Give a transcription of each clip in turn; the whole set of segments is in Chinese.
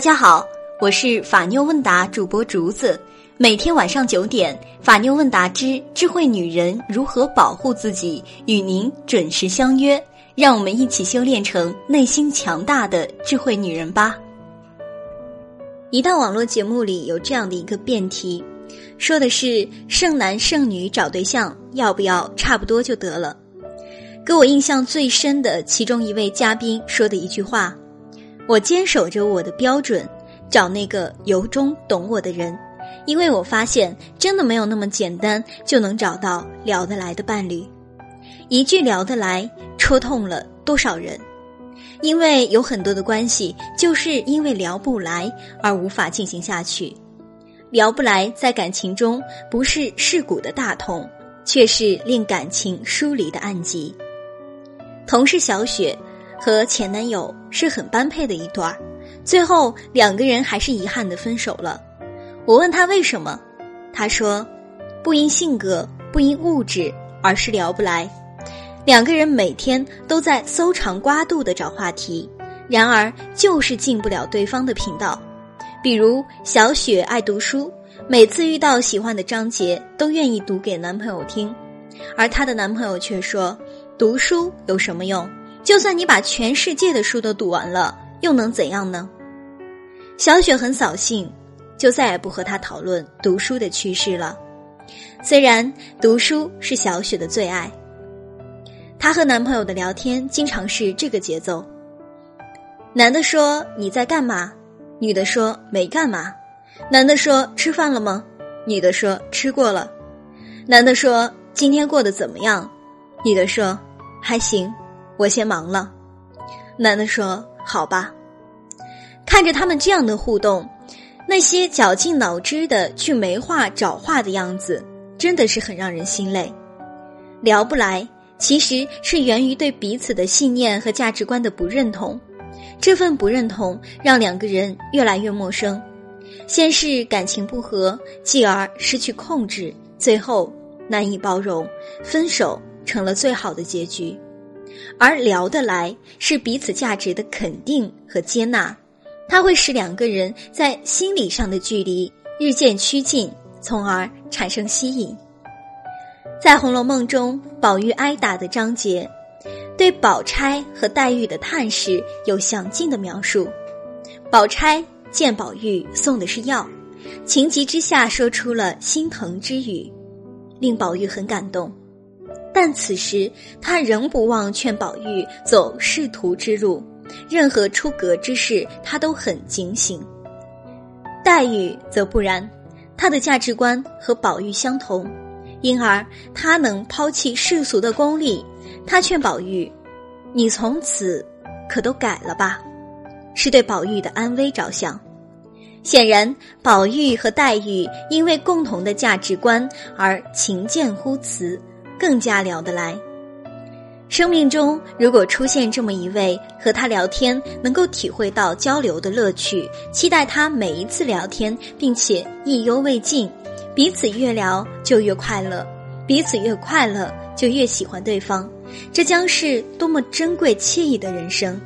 大家好，我是法妞问答主播竹子，每天晚上九点，法妞问答之智慧女人如何保护自己，与您准时相约，让我们一起修炼成内心强大的智慧女人吧。一档网络节目里有这样的一个辩题，说的是剩男剩女找对象要不要差不多就得了。给我印象最深的其中一位嘉宾说的一句话。我坚守着我的标准，找那个由衷懂我的人，因为我发现真的没有那么简单就能找到聊得来的伴侣。一句聊得来，戳痛了多少人？因为有很多的关系，就是因为聊不来而无法进行下去。聊不来，在感情中不是世骨的大痛，却是令感情疏离的暗疾。同事小雪。和前男友是很般配的一对儿，最后两个人还是遗憾的分手了。我问他为什么，他说，不因性格，不因物质，而是聊不来。两个人每天都在搜肠刮肚的找话题，然而就是进不了对方的频道。比如小雪爱读书，每次遇到喜欢的章节，都愿意读给男朋友听，而她的男朋友却说，读书有什么用？就算你把全世界的书都读完了，又能怎样呢？小雪很扫兴，就再也不和他讨论读书的趋势了。虽然读书是小雪的最爱，她和男朋友的聊天经常是这个节奏：男的说你在干嘛，女的说没干嘛；男的说吃饭了吗，女的说吃过了；男的说今天过得怎么样，女的说还行。我先忙了，男的说：“好吧。”看着他们这样的互动，那些绞尽脑汁的去没话找话的样子，真的是很让人心累。聊不来，其实是源于对彼此的信念和价值观的不认同。这份不认同让两个人越来越陌生，先是感情不和，继而失去控制，最后难以包容，分手成了最好的结局。而聊得来是彼此价值的肯定和接纳，它会使两个人在心理上的距离日渐趋近，从而产生吸引。在《红楼梦》中，宝玉挨打的章节，对宝钗和黛玉的探视有详尽的描述。宝钗见宝玉送的是药，情急之下说出了心疼之语，令宝玉很感动。但此时，他仍不忘劝宝玉走仕途之路，任何出格之事，他都很警醒。黛玉则不然，她的价值观和宝玉相同，因而她能抛弃世俗的功利。她劝宝玉：“你从此可都改了吧？”是对宝玉的安危着想。显然，宝玉和黛玉因为共同的价值观而情见乎辞。更加聊得来。生命中如果出现这么一位，和他聊天能够体会到交流的乐趣，期待他每一次聊天，并且意犹未尽，彼此越聊就越快乐，彼此越快乐就越喜欢对方，这将是多么珍贵惬意的人生。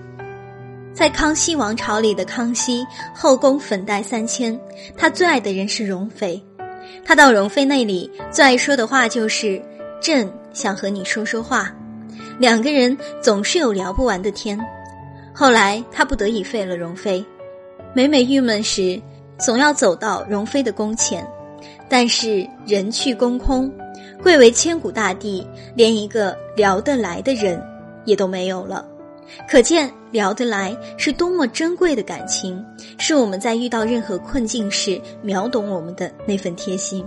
在康熙王朝里的康熙，后宫粉黛三千，他最爱的人是容妃，他到容妃那里最爱说的话就是。朕想和你说说话，两个人总是有聊不完的天。后来他不得已废了容妃，每每郁闷时，总要走到容妃的宫前。但是人去宫空，贵为千古大帝，连一个聊得来的人也都没有了。可见聊得来是多么珍贵的感情，是我们在遇到任何困境时秒懂我们的那份贴心，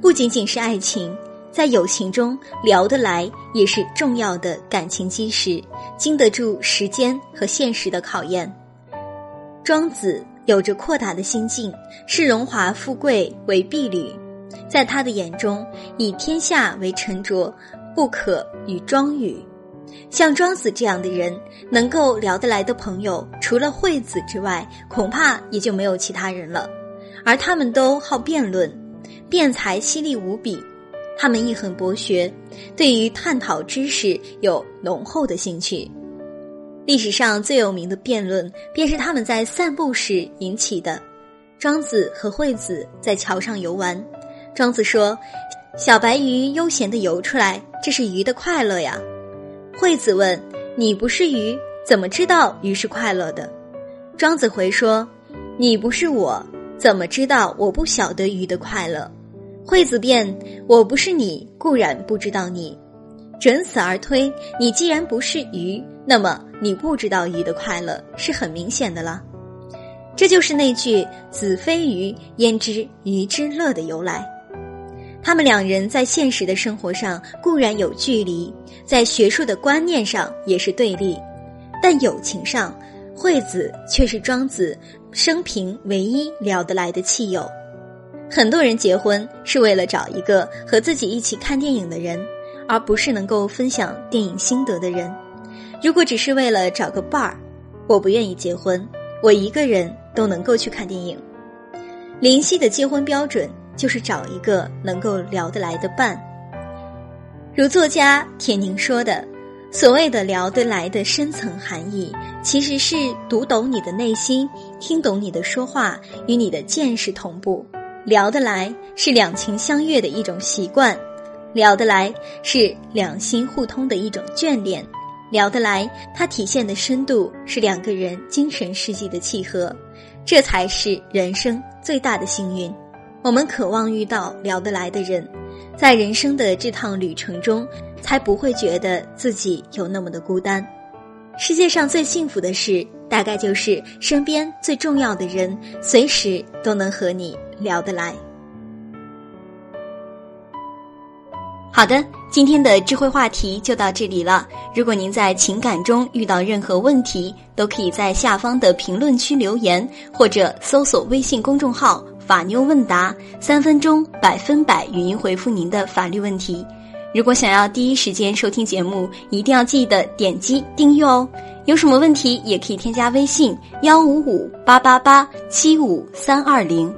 不仅仅是爱情。在友情中聊得来也是重要的感情基石，经得住时间和现实的考验。庄子有着阔大的心境，视荣华富贵为婢女，在他的眼中，以天下为沉着，不可与庄语。像庄子这样的人，能够聊得来的朋友，除了惠子之外，恐怕也就没有其他人了。而他们都好辩论，辩才犀利无比。他们亦很博学，对于探讨知识有浓厚的兴趣。历史上最有名的辩论，便是他们在散步时引起的。庄子和惠子在桥上游玩，庄子说：“小白鱼悠闲地游出来，这是鱼的快乐呀。”惠子问：“你不是鱼，怎么知道鱼是快乐的？”庄子回说：“你不是我，怎么知道我不晓得鱼的快乐？”惠子辩：“我不是你，固然不知道你。准此而推，你既然不是鱼，那么。”你不知道鱼的快乐是很明显的了，这就是那句“子非鱼，焉知鱼之乐”的由来。他们两人在现实的生活上固然有距离，在学术的观念上也是对立，但友情上，惠子却是庄子生平唯一聊得来的契友。很多人结婚是为了找一个和自己一起看电影的人，而不是能够分享电影心得的人。如果只是为了找个伴儿，我不愿意结婚。我一个人都能够去看电影。林夕的结婚标准就是找一个能够聊得来的伴。如作家田宁说的，所谓的聊得来的深层含义，其实是读懂你的内心，听懂你的说话，与你的见识同步。聊得来是两情相悦的一种习惯，聊得来是两心互通的一种眷恋。聊得来，它体现的深度是两个人精神世界的契合，这才是人生最大的幸运。我们渴望遇到聊得来的人，在人生的这趟旅程中，才不会觉得自己有那么的孤单。世界上最幸福的事，大概就是身边最重要的人，随时都能和你聊得来。好的，今天的智慧话题就到这里了。如果您在情感中遇到任何问题，都可以在下方的评论区留言，或者搜索微信公众号“法妞问答”，三分钟百分百语音回复您的法律问题。如果想要第一时间收听节目，一定要记得点击订阅哦。有什么问题也可以添加微信幺五五八八八七五三二零。